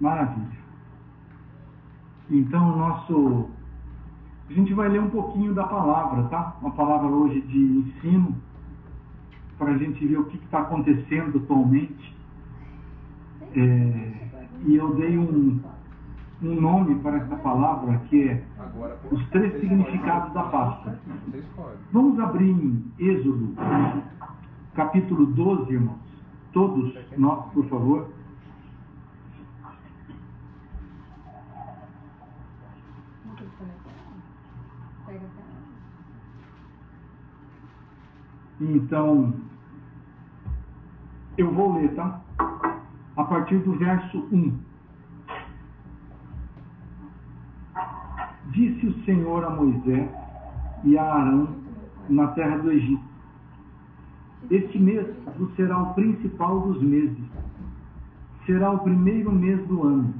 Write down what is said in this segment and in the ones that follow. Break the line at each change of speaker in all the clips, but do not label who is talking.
Maravilha. Então, nosso. A gente vai ler um pouquinho da palavra, tá? Uma palavra hoje de ensino, para a gente ver o que está acontecendo atualmente. É... E eu dei um, um nome para essa palavra que é os três significados da Páscoa. Vamos abrir em Êxodo, capítulo 12, irmãos. Todos nós, por favor. Então, eu vou ler, tá? A partir do verso 1. Disse o Senhor a Moisés e a Arão na terra do Egito: Este mês vos será o principal dos meses, será o primeiro mês do ano.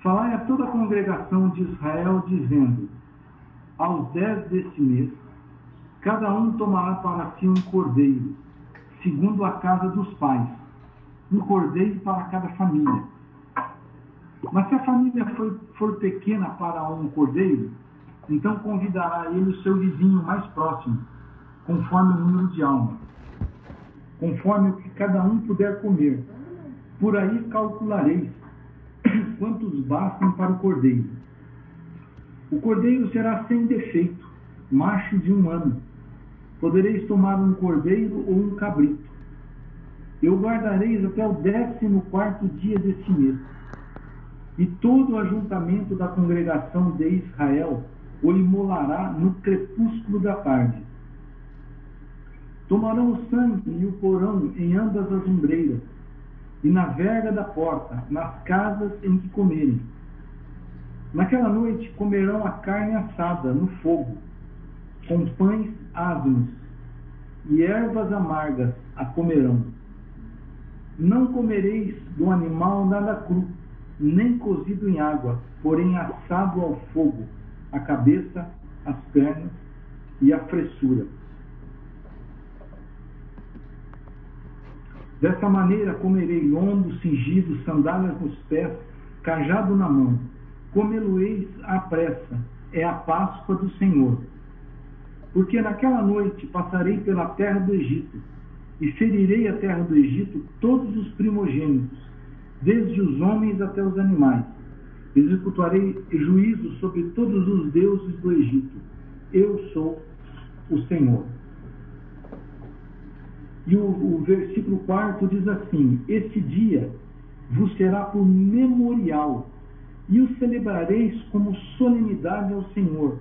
Falai a toda a congregação de Israel, dizendo: Aos dez deste mês, Cada um tomará para si um cordeiro, segundo a casa dos pais, um cordeiro para cada família. Mas se a família for, for pequena para um cordeiro, então convidará ele o seu vizinho mais próximo, conforme o número de almas, conforme o que cada um puder comer. Por aí calculareis quantos bastem para o cordeiro. O cordeiro será sem defeito, macho de um ano Podereis tomar um cordeiro ou um cabrito. Eu guardareis até o décimo quarto dia deste mês. E todo o ajuntamento da congregação de Israel o imolará no crepúsculo da tarde. Tomarão o sangue e o porão em ambas as ombreiras, e na verga da porta, nas casas em que comerem. Naquela noite comerão a carne assada no fogo, com pães ázimos e ervas amargas a comerão. Não comereis do animal nada cru, nem cozido em água, porém assado ao fogo, a cabeça, as pernas e a fressura. Dessa maneira comerei lombo, cingido, sandálias nos pés, cajado na mão. Comê-lo-eis à pressa, é a Páscoa do Senhor. Porque naquela noite passarei pela terra do Egito, e ferirei a terra do Egito todos os primogênitos, desde os homens até os animais. Executarei juízo sobre todos os deuses do Egito. Eu sou o Senhor. E o, o versículo 4 diz assim: Este dia vos será por memorial, e o celebrareis como solenidade ao Senhor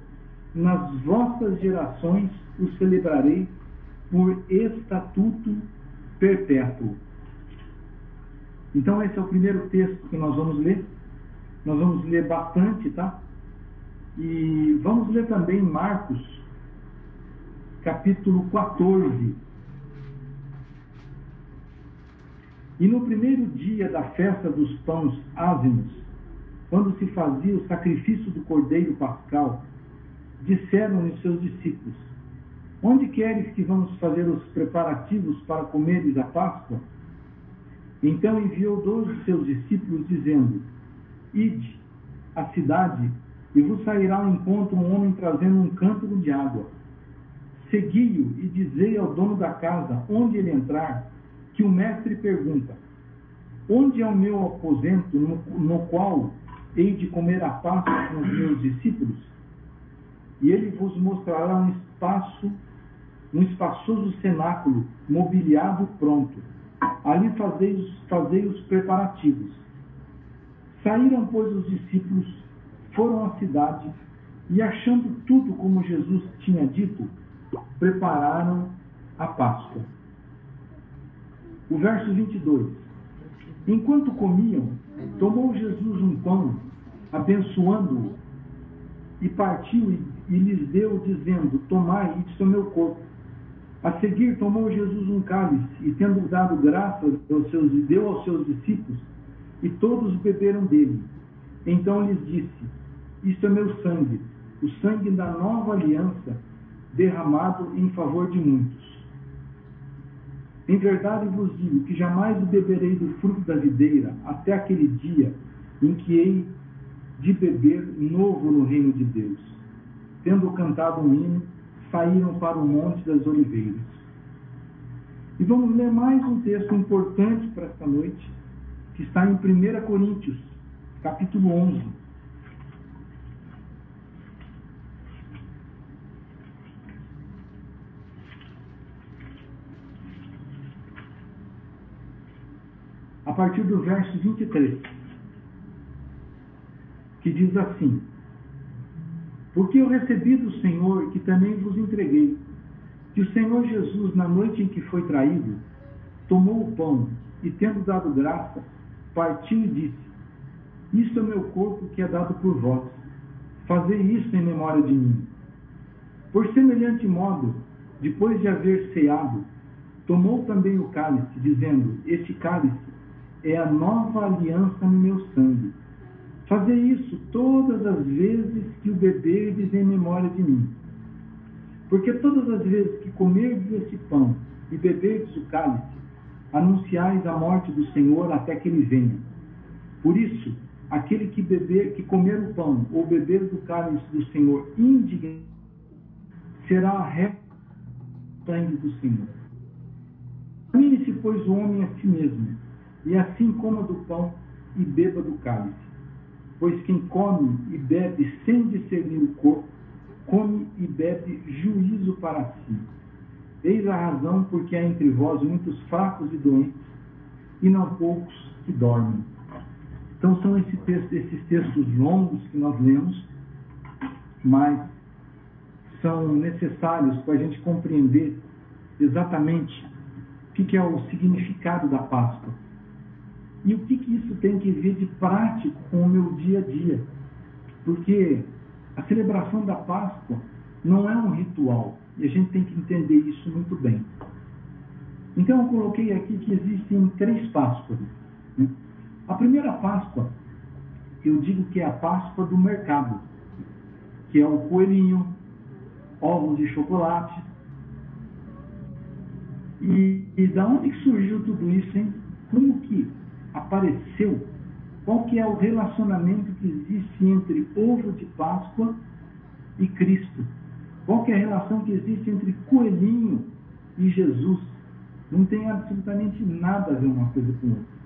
nas vossas gerações o celebrarei por estatuto perpétuo. Então, esse é o primeiro texto que nós vamos ler. Nós vamos ler bastante, tá? E vamos ler também Marcos, capítulo 14. E no primeiro dia da festa dos pães ázimos, quando se fazia o sacrifício do cordeiro pascal, disseram-lhe seus discípulos: Onde queres que vamos fazer os preparativos para comeres a Páscoa? Então enviou dois de seus discípulos, dizendo: Ide à cidade, e vos sairá ao encontro um homem trazendo um cântaro de água. Segui-o e dizei ao dono da casa, onde ele entrar, que o mestre pergunta: Onde é o meu aposento no, no qual hei de comer a Páscoa com os meus discípulos? E ele vos mostrará um espaço, um espaçoso cenáculo mobiliado pronto. Ali fazei, fazei os preparativos. Saíram, pois, os discípulos, foram à cidade e, achando tudo como Jesus tinha dito, prepararam a Páscoa. O verso 22. Enquanto comiam, tomou Jesus um pão, abençoando-o, e partiu e e lhes deu, dizendo: Tomai, isto é meu corpo. A seguir, tomou Jesus um cálice, e tendo dado graças aos seus, deu aos seus discípulos, e todos beberam dele. Então lhes disse: Isto é meu sangue, o sangue da nova aliança, derramado em favor de muitos. Em verdade vos digo que jamais beberei do fruto da videira até aquele dia em que hei de beber novo no reino de Deus. Tendo cantado um hino, saíram para o Monte das Oliveiras. E vamos ler mais um texto importante para esta noite, que está em 1 Coríntios, capítulo 11. A partir do verso 23, que diz assim: Porque eu recebi do Senhor que também vos entreguei, que o Senhor Jesus, na noite em que foi traído, tomou o pão e, tendo dado graça, partiu e disse: Isto é meu corpo que é dado por vós. Fazei isto em memória de mim. Por semelhante modo, depois de haver ceado, tomou também o cálice, dizendo: Este cálice é a nova aliança no meu sangue. Fazei isso todas as vezes que o beberdes em memória de mim. Porque todas as vezes que comerdes este pão e beberdes o cálice, anunciais a morte do Senhor até que ele venha. Por isso, aquele que beber, que comer o pão ou beber do cálice do Senhor indignado, será ré sangue do Senhor. Examine-se, pois, o homem a si mesmo, e assim coma do pão e beba do cálice. Pois quem come e bebe sem discernir o corpo, come e bebe juízo para si. Eis a razão porque há entre vós muitos fracos e doentes, e não poucos que dormem. Então são esse texto, esses textos longos que nós lemos, mas são necessários para a gente compreender exatamente o que é o significado da Páscoa e o que, que isso tem que ver de prático com o meu dia a dia? Porque a celebração da Páscoa não é um ritual e a gente tem que entender isso muito bem. Então eu coloquei aqui que existem três Páscoas. Né? A primeira Páscoa, eu digo que é a Páscoa do mercado, que é o coelhinho, ovos de chocolate. E, e da onde que surgiu tudo isso, hein? Como que apareceu, qual que é o relacionamento que existe entre ovo de Páscoa e Cristo? Qual que é a relação que existe entre coelhinho e Jesus? Não tem absolutamente nada a ver uma coisa com outra.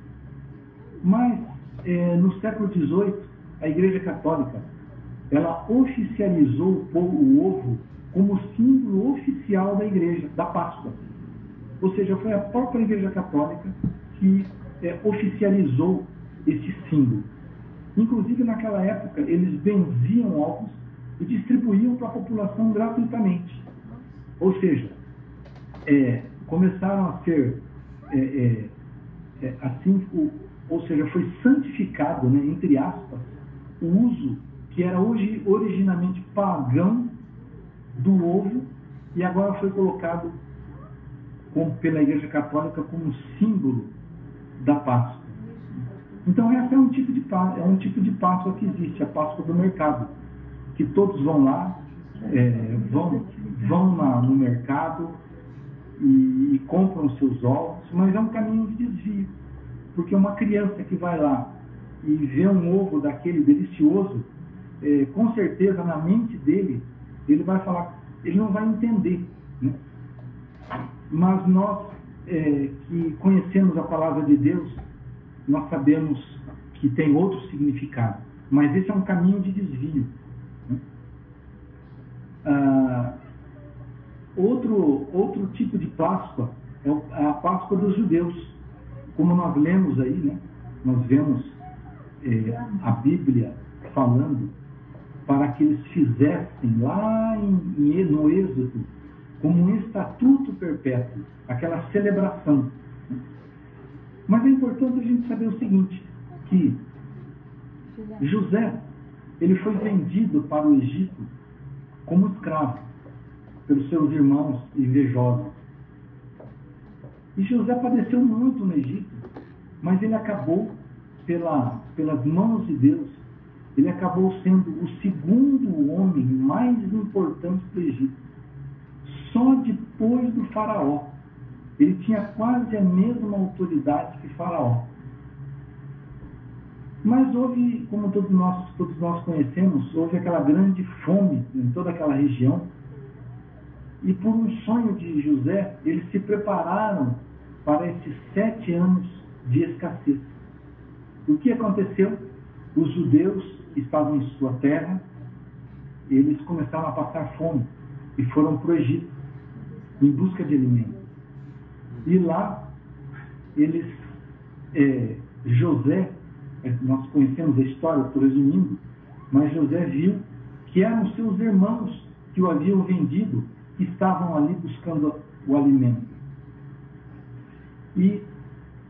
Mas, é, no século XVIII, a Igreja Católica, ela oficializou o, o ovo como símbolo oficial da Igreja, da Páscoa. Ou seja, foi a própria Igreja Católica que é, oficializou esse símbolo. Inclusive, naquela época, eles benziam ovos e distribuíam para a população gratuitamente. Ou seja, é, começaram a ser é, é, é assim, o, ou seja, foi santificado, né, entre aspas, o uso que era hoje originalmente pagão do ovo e agora foi colocado como, pela Igreja Católica como símbolo da Páscoa. Então essa é um tipo de é um tipo de Páscoa que existe, a Páscoa do mercado, que todos vão lá, é, vão vão na, no mercado e, e, compram seus ovos, mas é um caminho de desvio, porque uma criança que vai lá e vê um ovo daquele delicioso, é, com certeza na mente dele ele vai falar, ele não vai entender, né? mas nós é, que conhecemos a palavra de Deus, nós sabemos que tem outro significado. Mas esse é um caminho de desvio. Né? Ah, outro, outro tipo de Páscoa é a Páscoa dos judeus. Como nós lemos aí, né? nós vemos é, a Bíblia falando para que eles fizessem lá em, no Êxodo como um estatuto perpétuo, aquela celebração. Mas é importante a gente saber o seguinte, que José, ele foi vendido para o Egito como escravo pelos seus irmãos invejosos. E José padeceu muito no Egito, mas ele acabou, pela, pelas mãos de Deus, ele acabou sendo o segundo homem mais importante do Egito só depois do faraó. ele tinha quase a mesma autoridade que Faraó. Mas houve, como todos nós, todos nós conhecemos, houve aquela grande fome em toda aquela região. E por um sonho de José, eles se prepararam para esses sete anos de escassez. O que aconteceu? Os judeus estavam em sua terra, eles começaram a passar fome e foram para o Egito em busca de alimento. E lá, eles, é, José, é, nós conhecemos a história, por resumindo, mas José viu que eram seus irmãos que o haviam vendido, que estavam ali buscando o alimento. E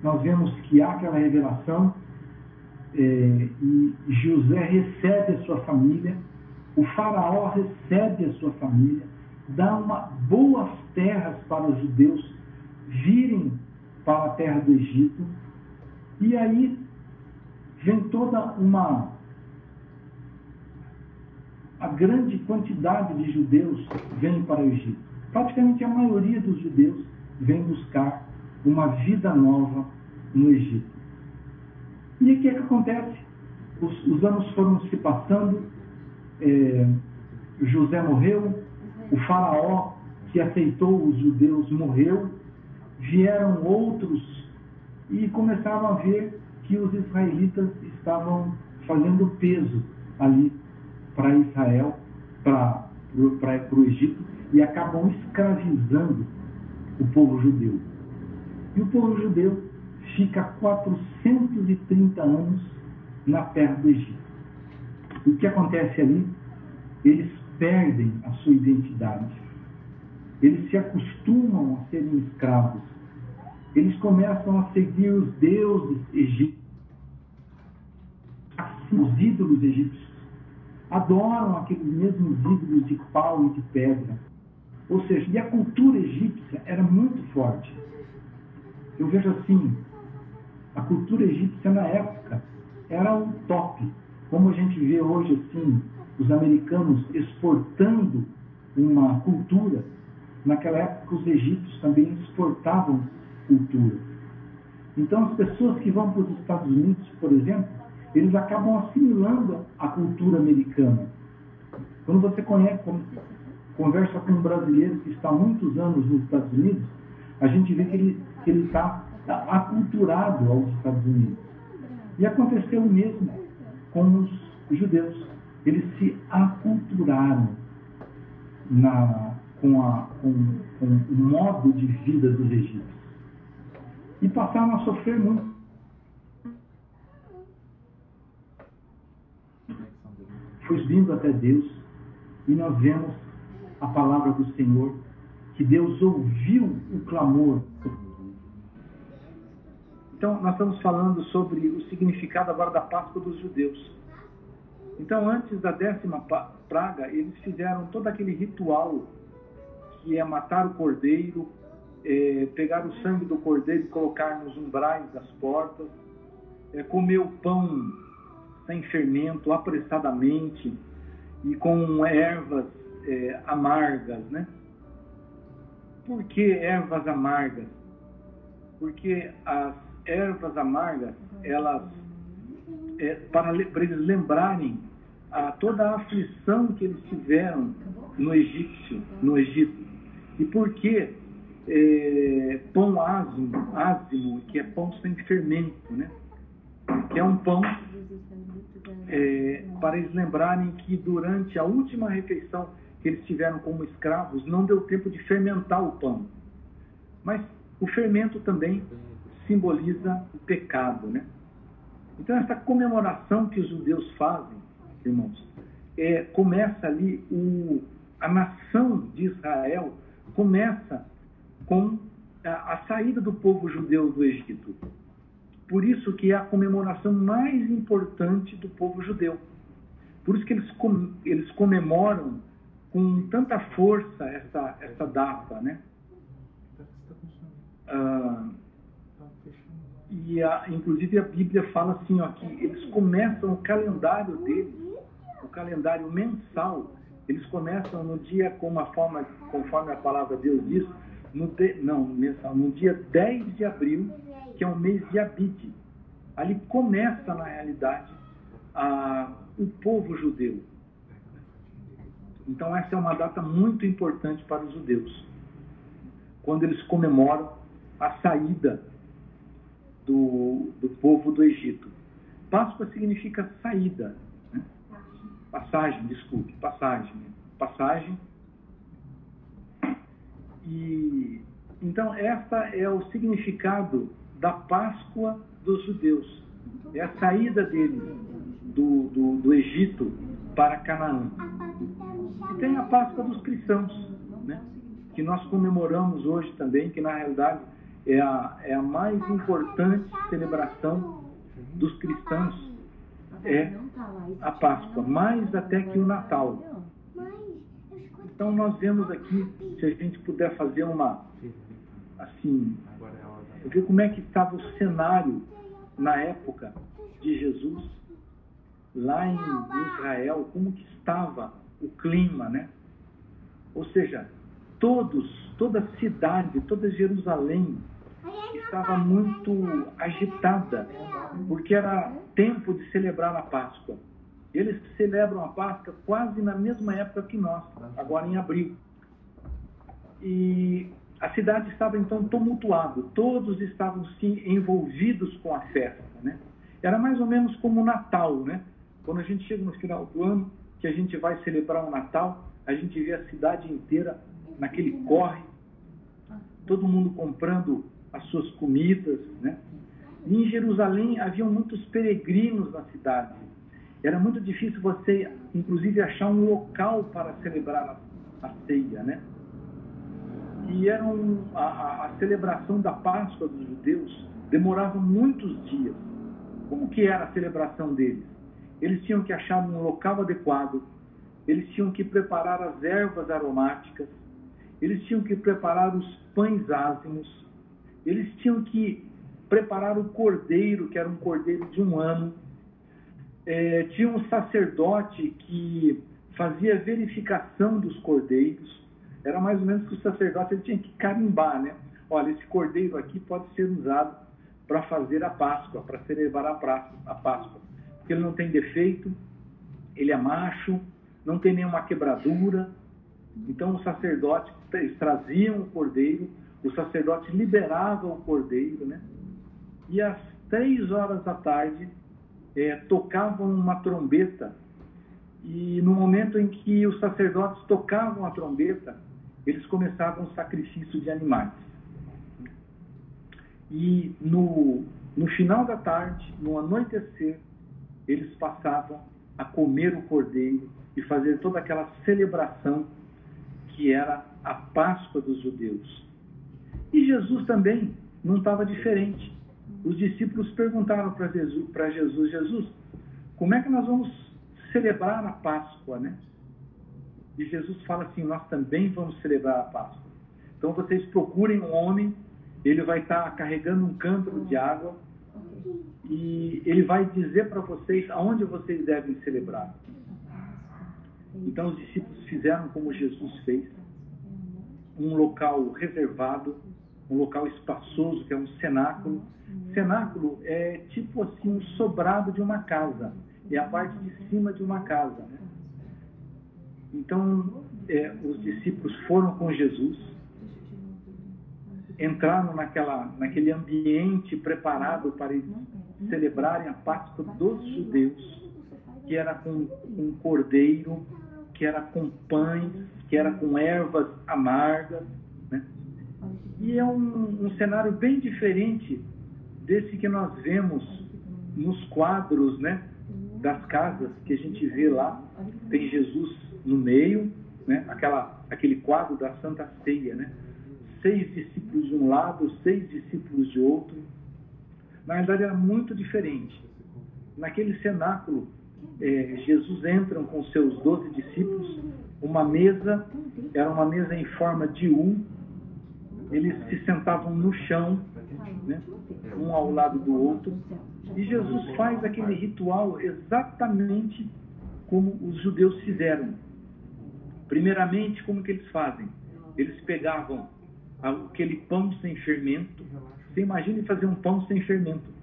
nós vemos que há aquela revelação é, e José recebe a sua família, o faraó recebe a sua família, dá uma boas terras para os judeus virem para a terra do Egito, e aí vem toda uma a grande quantidade de judeus vem para o Egito. Praticamente a maioria dos judeus vem buscar uma vida nova no Egito. E o que, é que acontece? Os, os, anos foram se passando, é, José morreu, o faraó que aceitou os judeus morreu, vieram outros e começaram a ver que os israelitas estavam fazendo peso ali para Israel, para o Egito, e acabam escravizando o povo judeu. E o povo judeu fica 430 anos na terra do Egito. O que acontece ali? Eles perdem a sua identidade. Eles se acostumam a serem escravos. Eles começam a seguir os deuses egípcios, os ídolos egípcios. Adoram aqueles mesmos ídolos de pau e de pedra. Ou seja, e a cultura egípcia era muito forte. Eu vejo assim, a cultura egípcia na época era um top. Como a gente vê hoje assim, os americanos exportando uma cultura, naquela época os egípcios também exportavam cultura. Então as pessoas que vão para os Estados Unidos, por exemplo, eles acabam assimilando a cultura americana. Quando você conhece, conversa com um brasileiro que está há muitos anos nos Estados Unidos, a gente vê que ele que ele está aculturado aos Estados Unidos. E aconteceu o mesmo com os judeus. Eles se aculturaram na, com, a, com, com o modo de vida dos egípcios. E passaram a sofrer muito. Foi vindo até Deus e nós vemos a palavra do Senhor, que Deus ouviu o clamor então, nós estamos falando sobre o significado agora da Páscoa dos judeus. Então, antes da décima praga, eles fizeram todo aquele ritual que é matar o cordeiro, é, pegar o sangue do cordeiro e colocar nos umbrais das portas, é, comer o pão sem fermento, apressadamente e com ervas é, amargas, né? Por que ervas amargas? Porque as ervas amargas, elas, é, para, para eles lembrarem a toda a aflição que eles tiveram no egípcio, no Egito. E por que é, pão ázimo, ázimo, que é pão sem fermento, né? Que é um pão é, para eles lembrarem que durante a última refeição que eles tiveram como escravos, não deu tempo de fermentar o pão. Mas o fermento também simboliza o pecado, né? Então essa comemoração que os judeus fazem, irmãos, é, começa ali o, a nação de Israel começa com a, saída do povo judeu do Egito. Por isso que é a comemoração mais importante do povo judeu. Por isso que eles, com, eles comemoram com tanta força essa, essa data, né? Ah, e a, inclusive a Bíblia fala assim, ó, que eles começam o calendário deles, o calendário mensal, eles começam no dia com uma forma, conforme a palavra de Deus diz, no de, não, mensal, no dia 10 de abril, que é o mês de Abide. Ali começa, na realidade, a, o povo judeu. Então, essa é uma data muito importante para os judeus, quando eles comemoram a saída do, do povo do Egito. Páscoa significa saída? Passagem, desculpe, passagem, passagem. E então essa é o significado da Páscoa dos judeus, é a saída deles do, do, do Egito para Canaã. E tem a Páscoa dos cristãos, né? que nós comemoramos hoje também, que na realidade é a, é a mais importante celebração dos cristãos, é a Páscoa, mais até que o Natal. Então nós vemos aqui, se a gente puder fazer uma, assim, ver como é que estava o cenário na época de Jesus, lá em Israel, como que estava o clima, né? Ou seja, todos, toda a cidade, toda Jerusalém estava muito agitada, porque era tempo de celebrar a Páscoa. Eles celebram a Páscoa quase na mesma época que nós, agora em abril. E a cidade estava então tumultuada, todos estavam se envolvidos com a festa, né? Era mais ou menos como o Natal, né? Quando a gente chega no final do ano, que a gente vai celebrar o Natal, a gente vê a cidade inteira naquele corre, todo mundo comprando as suas comidas, né? E em Jerusalém haviam muitos peregrinos na cidade. Era muito difícil você, inclusive, achar um local para celebrar a, ceia, né? E era um, a, a celebração da Páscoa dos judeus demorava muitos dias. Como que era a celebração deles? Eles tinham que achar um local adequado, eles tinham que preparar as ervas aromáticas, eles tinham que preparar os pães ázimos, eles tinham que preparar o cordeiro, que era um cordeiro de um ano. É, tinha um sacerdote que fazia verificação dos cordeiros. Era mais ou menos que o sacerdote ele tinha que carimbar, né? Olha, esse cordeiro aqui pode ser usado para fazer a Páscoa, para celebrar a, praça, a Páscoa. Porque ele não tem defeito, ele é macho, não tem nenhuma quebradura. Então, os sacerdotes traziam o cordeiro, o sacerdote liberava o cordeiro, né? E às três horas da tarde, é, tocavam uma trombeta. E no momento em que os sacerdotes tocavam a trombeta, eles começavam o sacrifício de animais. E no, no final da tarde, no anoitecer, eles passavam a comer o cordeiro e fazer toda aquela celebração que era a Páscoa dos judeus. E Jesus também não estava diferente. Os discípulos perguntaram para Jesus, Jesus, Jesus, como é que nós vamos celebrar a Páscoa, né? E Jesus fala assim: Nós também vamos celebrar a Páscoa. Então vocês procurem um homem, ele vai estar carregando um cântaro de água e ele vai dizer para vocês aonde vocês devem celebrar. Então os discípulos fizeram como Jesus fez, um local reservado, um local espaçoso, que é um cenáculo. Cenáculo é tipo assim um sobrado de uma casa, é a parte de cima de uma casa. Né? Então, é, os discípulos foram com Jesus, entraram naquela, naquele ambiente preparado para eles celebrarem a Páscoa dos judeus, que era com um cordeiro, que era com pães, que era com ervas amargas. E é um, um cenário bem diferente desse que nós vemos nos quadros né, das casas que a gente vê lá. Tem Jesus no meio, né? Aquela, aquele quadro da Santa Ceia, né? Seis discípulos de um lado, seis discípulos de outro. Na verdade era muito diferente. Naquele cenáculo, é, Jesus entra com seus doze discípulos, uma mesa, era uma mesa em forma de U, eles se sentavam no chão, né? um ao lado do outro, e Jesus faz aquele ritual exatamente como os judeus fizeram. Primeiramente, como que eles fazem? Eles pegavam aquele pão sem fermento. Você imagine fazer um pão sem fermento.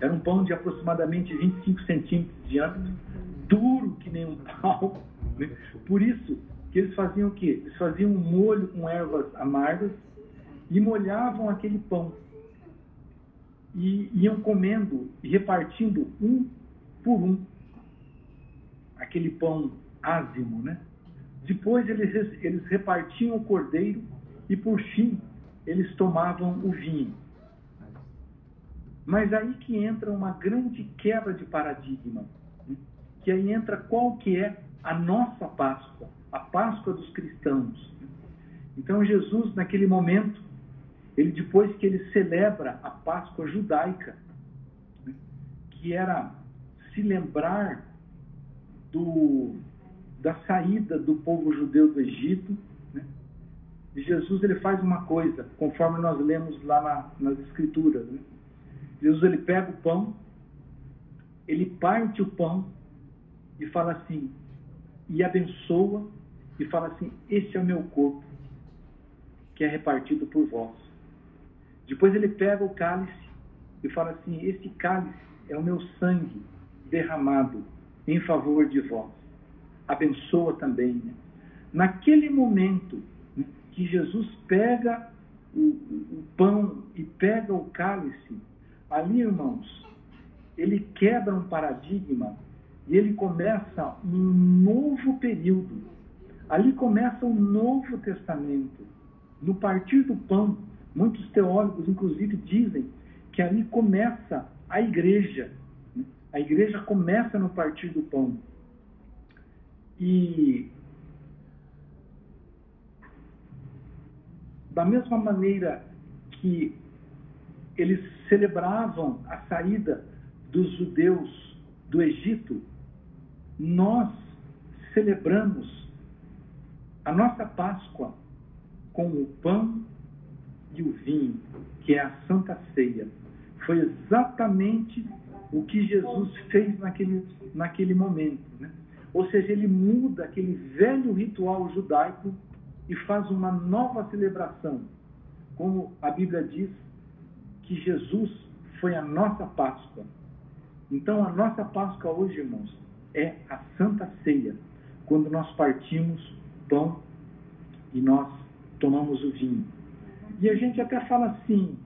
Era um pão de aproximadamente 25 centímetros de diâmetro, duro que nem um pau. Né? Por isso que eles faziam o quê? Eles faziam um molho com ervas amargas e molhavam aquele pão. E iam comendo e repartindo um por um aquele pão ázimo, né? Depois eles, eles repartiam o cordeiro e por fim eles tomavam o vinho. Mas aí que entra uma grande quebra de paradigma, né? que aí entra qual que é a nossa Páscoa, a Páscoa dos cristãos. Então Jesus, naquele momento, ele depois que ele celebra a Páscoa judaica, né? que era se lembrar do, da saída do povo judeu do Egito, né? Jesus ele faz uma coisa, conforme nós lemos lá na, nas Escrituras. Né? Jesus ele pega o pão, ele parte o pão e fala assim, e abençoa e fala assim: Este é o meu corpo, que é repartido por vós. Depois ele pega o cálice e fala assim: Este cálice é o meu sangue derramado em favor de vós. Abençoa também. Né? Naquele momento que Jesus pega o, o pão e pega o cálice, ali, irmãos, ele quebra um paradigma e ele começa um novo período. Ali começa o Novo Testamento. No partir do pão, muitos teólogos, inclusive, dizem que ali começa a igreja. A igreja começa no partir do pão. E da mesma maneira que eles celebravam a saída dos judeus do Egito, nós celebramos a nossa Páscoa com o pão e o vinho, que é a Santa Ceia. Foi exatamente o que Jesus fez naquele, naquele momento. Né? Ou seja, ele muda aquele velho ritual judaico e faz uma nova celebração. Como a Bíblia diz que Jesus foi a nossa Páscoa. Então, a nossa Páscoa hoje, irmãos, é a Santa Ceia, quando nós partimos pão e nós tomamos o vinho. E a gente até fala assim,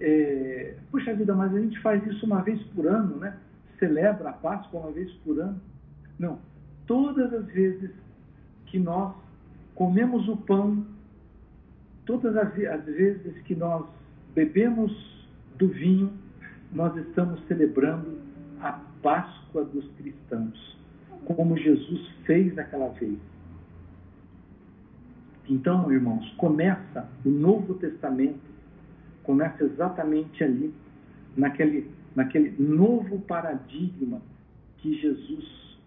é, puxa vida, mas a gente faz isso uma vez por ano, né? Celebra a Páscoa uma vez por ano. Não, todas as vezes que nós comemos o pão, todas as, as vezes que nós bebemos do vinho, nós estamos celebrando a Páscoa dos cristãos, como Jesus fez naquela vez. Então, irmãos, começa o Novo Testamento começa exatamente ali, naquele, naquele novo paradigma que Jesus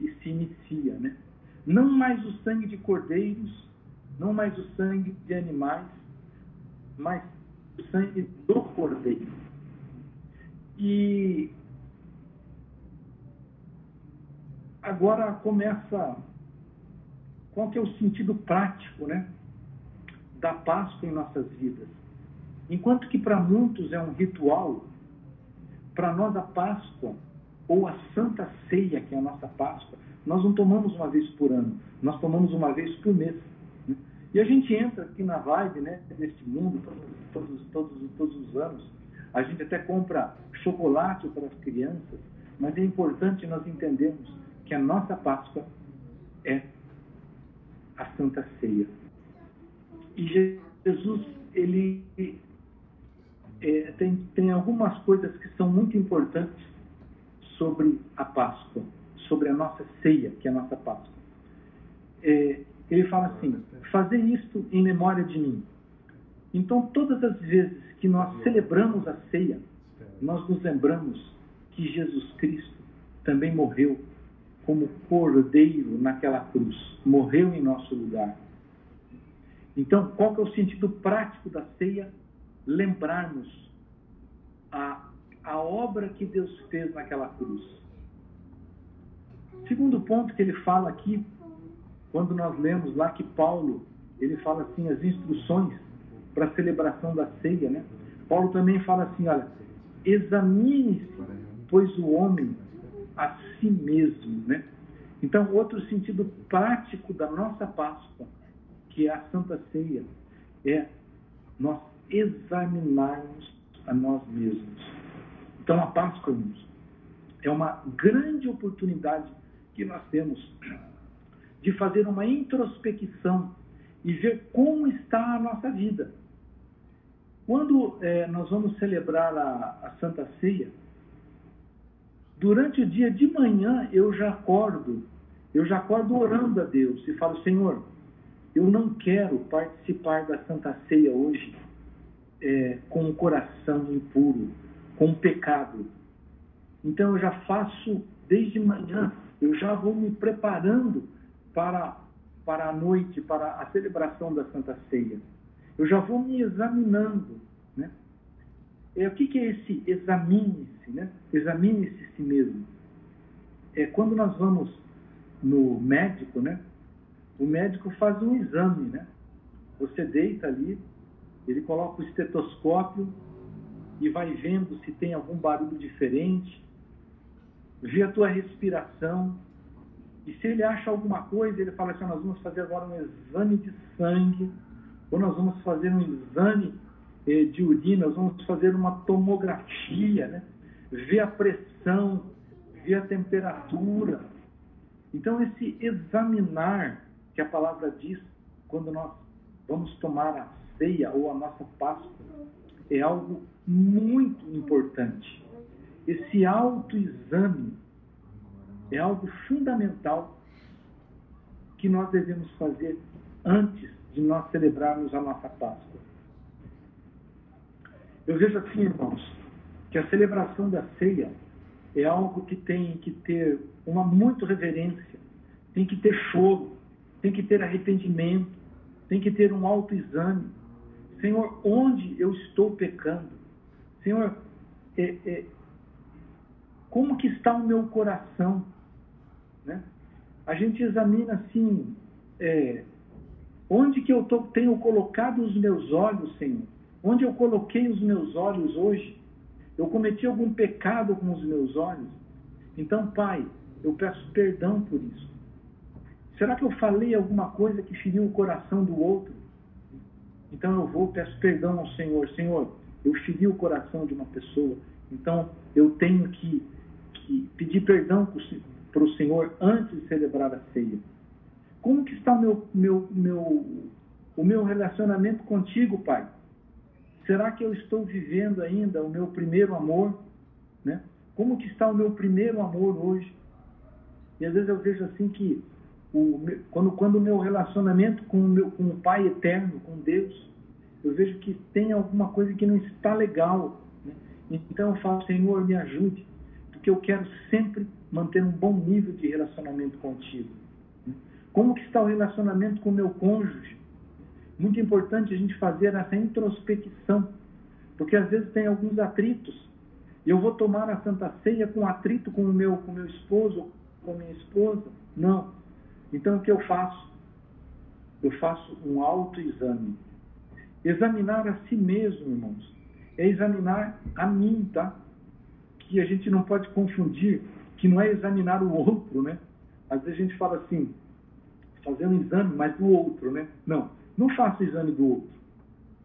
se inicia. Né? Não mais o sangue de cordeiros, não mais o sangue de animais, mas o sangue do cordeiro. E agora começa qual que é o sentido prático, né, da Páscoa em nossas vidas. Enquanto que para muitos é um ritual, para nós a Páscoa, ou a Santa Ceia, que é a nossa Páscoa, nós não tomamos uma vez por ano, nós tomamos uma vez por mês. Né? E a gente entra aqui na vibe né, deste mundo todos, todos, todos os anos. A gente até compra chocolate para as crianças, mas é importante nós entendermos que a nossa Páscoa é a Santa Ceia. E Jesus, ele é, tem, tem algumas coisas que são muito importantes sobre a Páscoa, sobre a nossa ceia, que é a nossa Páscoa. É, ele fala assim: fazer isto em memória de mim. Então, todas as vezes que nós celebramos a ceia, nós nos lembramos que Jesus Cristo também morreu como cordeiro naquela cruz, morreu em nosso lugar. Então, qual que é o sentido prático da ceia? lembrarmos a, a obra que Deus fez naquela cruz. Segundo ponto que ele fala aqui, quando nós lemos lá que Paulo, ele fala assim, as instruções para a celebração da ceia, né? Paulo também fala assim, olha, examine-se, pois o homem a si mesmo, né? Então, outro sentido prático da nossa Páscoa, que é a Santa Ceia, é nós examinarmos a nós mesmos. Então, a Páscoa, irmãos, é uma grande oportunidade que nós temos de fazer uma introspecção e ver como está a nossa vida. Quando é, nós vamos celebrar a, a Santa Ceia, durante o dia de manhã eu já acordo, eu já acordo orando a Deus e falo, Senhor, eu não quero participar da Santa Ceia hoje é, com o coração impuro, com pecado. Então eu já faço desde manhã, eu já vou me preparando para, para a noite, para a celebração da Santa Ceia. Eu já vou me examinando. Né? É, o que, que é esse examine-se? Né? Examine-se si mesmo. É quando nós vamos no médico, né? o médico faz um exame. Né? Você deita ali, ele coloca o estetoscópio e vai vendo se tem algum barulho diferente, vê a tua respiração, e se ele acha alguma coisa, ele fala assim: nós vamos fazer agora um exame de sangue, ou nós vamos fazer um exame eh, de urina, nós vamos fazer uma tomografia, né? Ver a pressão, ver a temperatura. Então, esse examinar que a palavra diz quando nós vamos tomar a ceia ou a nossa Páscoa é algo muito importante. Esse autoexame é algo fundamental que nós devemos fazer antes de nós celebrarmos a nossa Páscoa. Eu vejo assim, irmãos, que a celebração da ceia é algo que tem que ter uma muito reverência, tem que ter choro, tem que ter arrependimento, tem que ter um autoexame. Senhor, onde eu estou pecando? Senhor, é, é, como que está o meu coração? Né? A gente examina assim, é, onde que eu tô, tenho colocado os meus olhos, Senhor? Onde eu coloquei os meus olhos hoje? Eu cometi algum pecado com os meus olhos? Então, Pai, eu peço perdão por isso. Será que eu falei alguma coisa que feriu o coração do outro? Então eu vou, peço perdão ao Senhor. Senhor, eu feri o coração de uma pessoa. Então eu tenho que, que pedir perdão para o Senhor antes de celebrar a ceia. Como que está o meu, meu, meu, o meu relacionamento contigo, Pai? Será que eu estou vivendo ainda o meu primeiro amor? Né? Como que está o meu primeiro amor hoje? E às vezes eu vejo assim que o, quando, quando o meu relacionamento com o, meu, com o Pai eterno, com Deus, eu vejo que tem alguma coisa que não está legal. Né? Então eu falo, Senhor, me ajude, porque eu quero sempre manter um bom nível de relacionamento contigo. Como que está o relacionamento com o meu cônjuge? Muito importante a gente fazer essa introspecção, porque às vezes tem alguns atritos. Eu vou tomar a Santa Ceia com atrito com o meu, com meu esposo, com a minha esposa? Não. Então o que eu faço? Eu faço um autoexame. Examinar a si mesmo, irmãos, é examinar a mim, tá? Que a gente não pode confundir que não é examinar o outro, né? Às vezes a gente fala assim, fazer um exame, mas do outro, né? Não, não faça o exame do outro.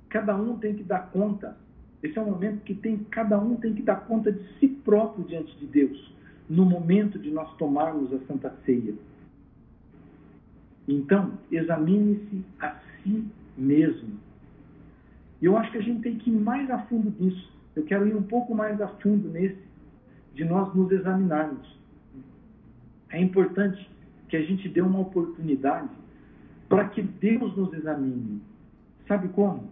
Cada um tem que dar conta. Esse é um momento que tem, cada um tem que dar conta de si próprio diante de Deus, no momento de nós tomarmos a Santa Ceia. Então, examine-se a si mesmo. E eu acho que a gente tem que ir mais a fundo nisso. Eu quero ir um pouco mais a fundo nesse, de nós nos examinarmos. É importante que a gente dê uma oportunidade para que Deus nos examine. Sabe como?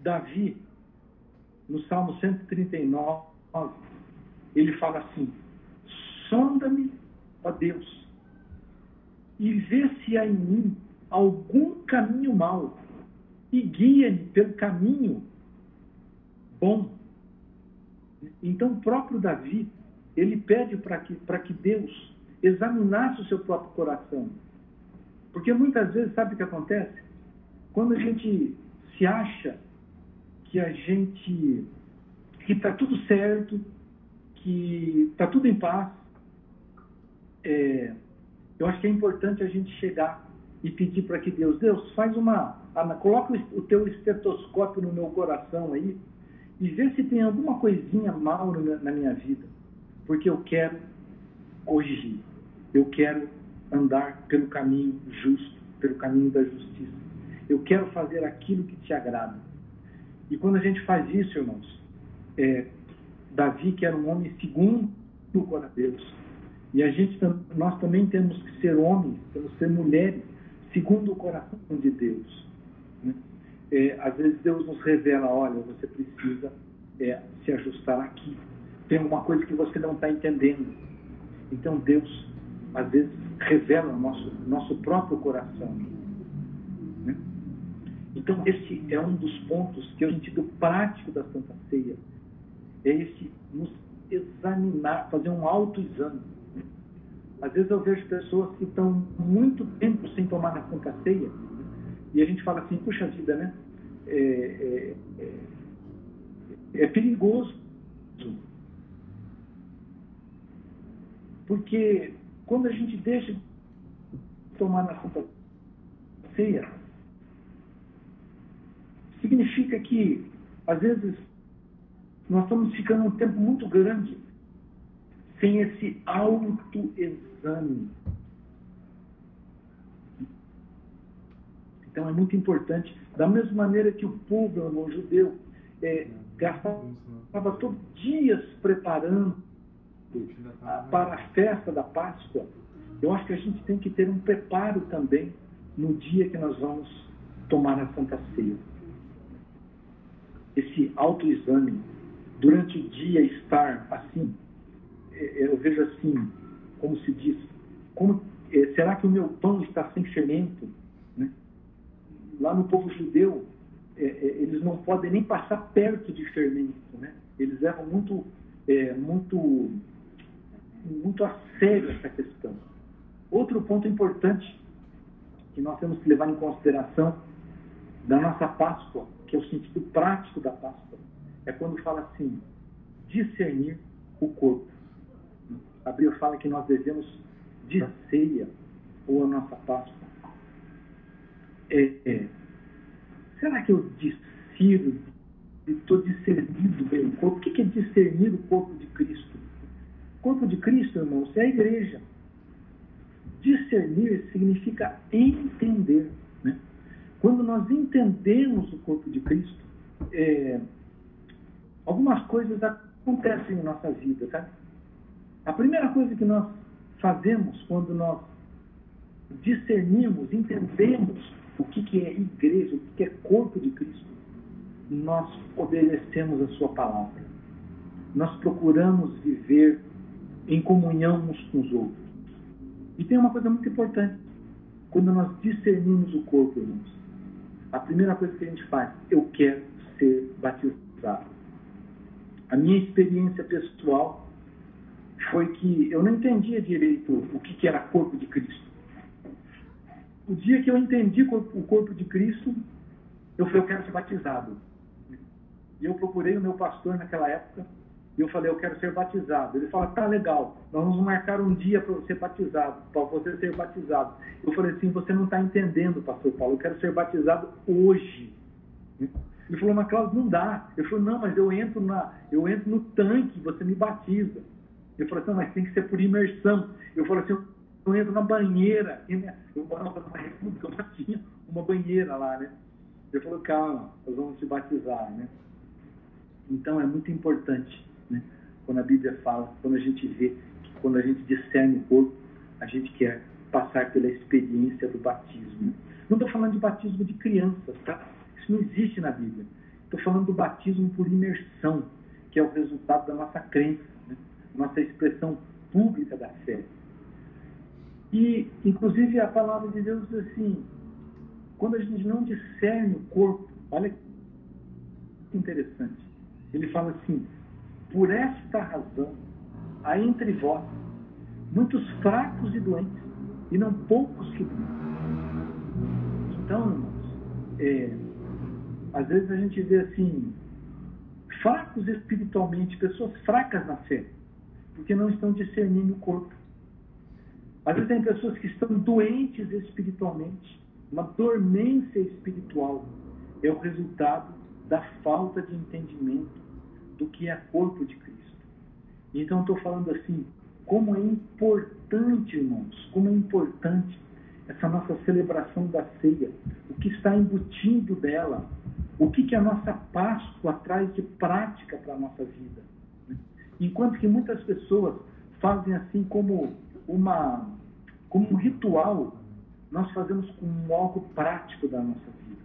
Davi, no Salmo 139, ele fala assim: Sonda-me, ó Deus, e vê se há em mim algum caminho mau, e guia-me pelo caminho bom então, o próprio Davi, ele pede para que, que Deus examinasse o seu próprio coração. Porque muitas vezes, sabe o que acontece? Quando a gente se acha que a gente que está tudo certo, que está tudo em paz, é, eu acho que é importante a gente chegar e pedir para que Deus, Deus, faz uma, coloca o teu estetoscópio no meu coração aí e vê se tem alguma coisinha mal na minha vida, porque eu quero corrigir, eu quero andar pelo caminho justo, pelo caminho da justiça. Eu quero fazer aquilo que te agrada. E quando a gente faz isso, irmãos, é, Davi, que era um homem segundo o coração de Deus, e a gente, nós também temos que ser homens, temos que ser mulheres segundo o coração de Deus. Né? É, às vezes Deus nos revela, olha, você precisa é, se ajustar aqui. Tem alguma coisa que você não está entendendo. Então Deus, às vezes, revela nosso, nosso próprio coração. Né? Então esse é um dos pontos que é o sentido prático da Santa Ceia. É esse nos examinar, fazer um autoexame às vezes eu vejo pessoas que estão muito tempo sem tomar na Santa Ceia e a gente fala assim, puxa vida, né? É, é, é, é perigoso. Porque quando a gente deixa de tomar na Santa Ceia, significa que, às vezes, nós estamos ficando um tempo muito grande sem esse autoexame. Então é muito importante, da mesma maneira que o povo o judeu é, gastava todos dias preparando para a festa da Páscoa, eu acho que a gente tem que ter um preparo também no dia que nós vamos tomar a Santa Ceia. Esse autoexame, durante o dia estar assim, é, eu vejo assim, como se diz, como, é, será que o meu pão está sem fermento? Né? Lá no povo judeu, é, é, eles não podem nem passar perto de fermento, né? Eles levam muito, é, muito, muito a sério essa questão. Outro ponto importante que nós temos que levar em consideração da nossa Páscoa, que é o sentido prático da Páscoa, é quando fala assim, discernir o corpo. Abril fala que nós devemos de ceia ou a nossa Páscoa. É, é, será que eu disciro, estou discernindo bem o corpo? O que é discernir o corpo de Cristo? Corpo de Cristo, irmãos, é a igreja. Discernir significa entender. Né? Quando nós entendemos o corpo de Cristo, é, algumas coisas acontecem em nossa vida, tá? A primeira coisa que nós fazemos quando nós discernimos, entendemos o que, que é igreja, o que, que é corpo de Cristo, nós obedecemos a Sua palavra. Nós procuramos viver em comunhão uns com os outros. E tem uma coisa muito importante. Quando nós discernimos o corpo, irmãos, a primeira coisa que a gente faz, eu quero ser batizado. A minha experiência pessoal foi que eu não entendia direito o que, era corpo de Cristo. O dia que eu entendi o corpo de Cristo, eu falei, eu quero ser batizado. E eu procurei o meu pastor naquela época, e eu falei, eu quero ser batizado. Ele falou, tá legal, nós vamos marcar um dia para você batizado, para você ser batizado. Eu falei assim, você não está entendendo, pastor Paulo, eu quero ser batizado hoje. Ele falou, mas Cláudio, não dá. Eu falei, não, mas eu entro, na, eu entro no tanque, você me batiza. Eu falei assim, mas tem que ser por imersão. Eu falei assim, eu entro na banheira. Eu morava numa república, já tinha uma banheira lá, né? Ele falou, calma, nós vamos te batizar, né? Então é muito importante, né? Quando a Bíblia fala, quando a gente vê, que quando a gente discerne o corpo, a gente quer passar pela experiência do batismo. Não estou falando de batismo de crianças, tá? Isso não existe na Bíblia. Estou falando do batismo por imersão, que é o resultado da nossa crença nossa expressão pública da fé. E, inclusive, a palavra de Deus diz assim: quando a gente não discerne o corpo, olha que interessante. Ele fala assim: por esta razão há entre vós muitos fracos e doentes, e não poucos que doentes. Então, irmãos, é, às vezes a gente vê assim, fracos espiritualmente, pessoas fracas na fé, porque não estão discernindo o corpo. Às vezes tem pessoas que estão doentes espiritualmente, uma dormência espiritual é o resultado da falta de entendimento do que é corpo de Cristo. Então estou falando assim, como é importante, irmãos, como é importante essa nossa celebração da ceia, o que está embutindo dela, o que, que a nossa Páscoa traz de prática para a nossa vida. Enquanto que muitas pessoas fazem assim como uma como um ritual, nós fazemos como algo prático da nossa vida.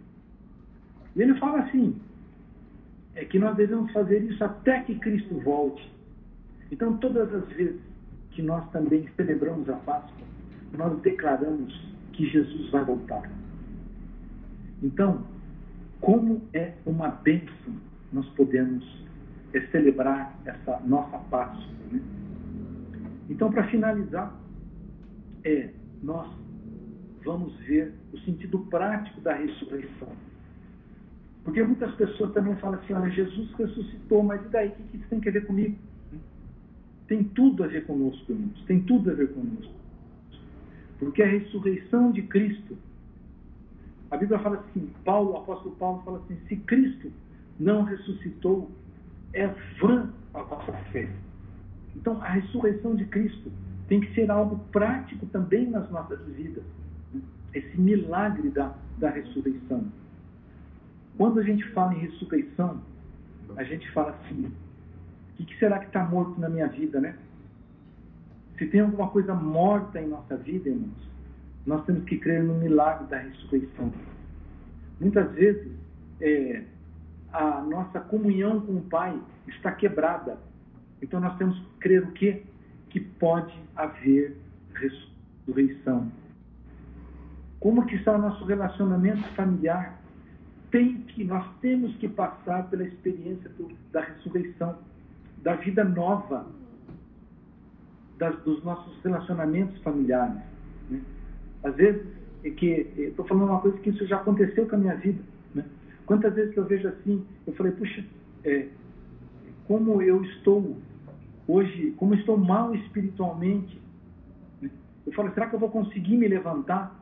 E ele fala assim, é que nós devemos fazer isso até que Cristo volte. Então, todas as vezes que nós também celebramos a Páscoa, nós declaramos que Jesus vai voltar. Então, como é uma bênção nós podemos é, celebrar essa nossa Páscoa. Né? Então, para finalizar, é, nós vamos ver o sentido prático da ressurreição. Porque muitas pessoas também falam assim, olha, Jesus ressuscitou, mas e daí? O que isso tem a ver comigo? Tem tudo a ver conosco, irmãos. Tem tudo a ver conosco. Porque a ressurreição de Cristo, a Bíblia fala assim, Paulo, o apóstolo Paulo fala assim, se Cristo não ressuscitou, é vã a vossa fé. Então, a ressurreição de Cristo tem que ser algo prático também nas nossas vidas. Esse milagre da, da ressurreição. Quando a gente fala em ressurreição, a gente fala assim: o que será que está morto na minha vida, né? Se tem alguma coisa morta em nossa vida, irmãos, nós temos que crer no milagre da ressurreição. Muitas vezes, é, a nossa comunhão com o Pai está quebrada. Então nós temos que crer o quê? Que pode haver ressurreição. Como que está o nosso relacionamento familiar? Tem que, nós temos que passar pela experiência do, da ressurreição, da vida nova, das, dos nossos relacionamentos familiares. Né? Às vezes, é que estou falando uma coisa que isso já aconteceu com a minha vida. Né? Quantas vezes que eu vejo assim, eu falei, puxa, é, como eu estou hoje, como estou mal espiritualmente. Né? Eu falo, será que eu vou conseguir me levantar?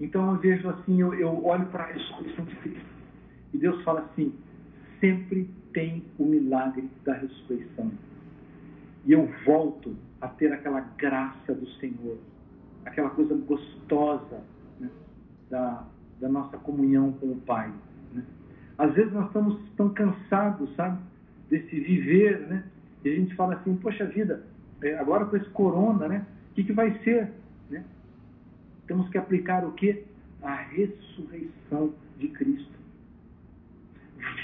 Então eu vejo assim, eu, eu olho para ressurreição de Cristo. E Deus fala assim: sempre tem o milagre da ressurreição. E eu volto a ter aquela graça do Senhor, aquela coisa gostosa né, da, da nossa comunhão com o Pai. Né? Às vezes nós estamos tão cansados, sabe, desse viver, né? E a gente fala assim, poxa vida, é, agora com esse corona, né? O que, que vai ser? Né? Temos que aplicar o que? A ressurreição de Cristo.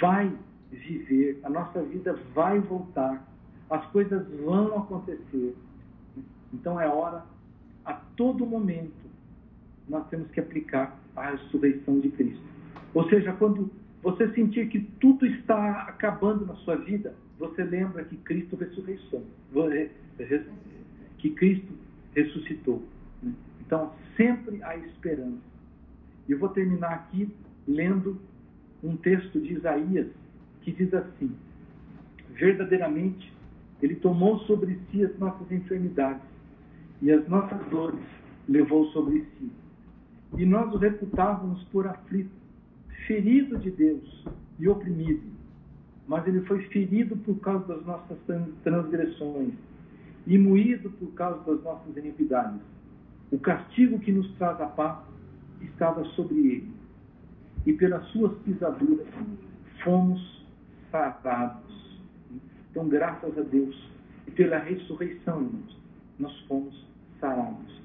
Vai viver, a nossa vida vai voltar as coisas vão acontecer. Então é hora, a todo momento, nós temos que aplicar a ressurreição de Cristo. Ou seja, quando você sentir que tudo está acabando na sua vida, você lembra que Cristo ressurreição, que Cristo ressuscitou. Então, sempre há esperança. E vou terminar aqui lendo um texto de Isaías que diz assim: Verdadeiramente ele tomou sobre si as nossas enfermidades e as nossas dores levou sobre si. E nós o reputávamos por aflito, ferido de Deus e oprimido. Mas ele foi ferido por causa das nossas transgressões e moído por causa das nossas iniquidades. O castigo que nos traz a paz estava sobre ele, e pelas suas pisaduras fomos sarados. Então, graças a Deus e pela ressurreição, irmãos, nós fomos sarados.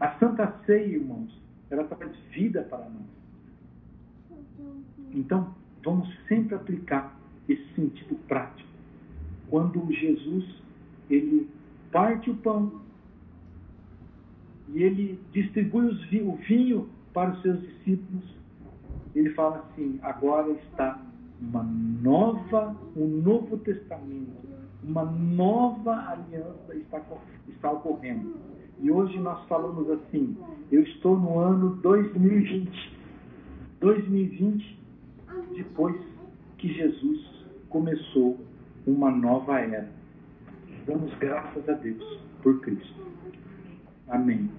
A Santa Ceia, irmãos, ela traz vida para nós. Então, vamos sempre aplicar esse sentido prático. Quando Jesus, ele parte o pão e ele distribui o vinho para os seus discípulos, ele fala assim: agora está uma nova, um novo testamento, uma nova aliança está, está ocorrendo. E hoje nós falamos assim, eu estou no ano 2020. 2020 depois que Jesus começou uma nova era. Damos graças a Deus por Cristo. Amém.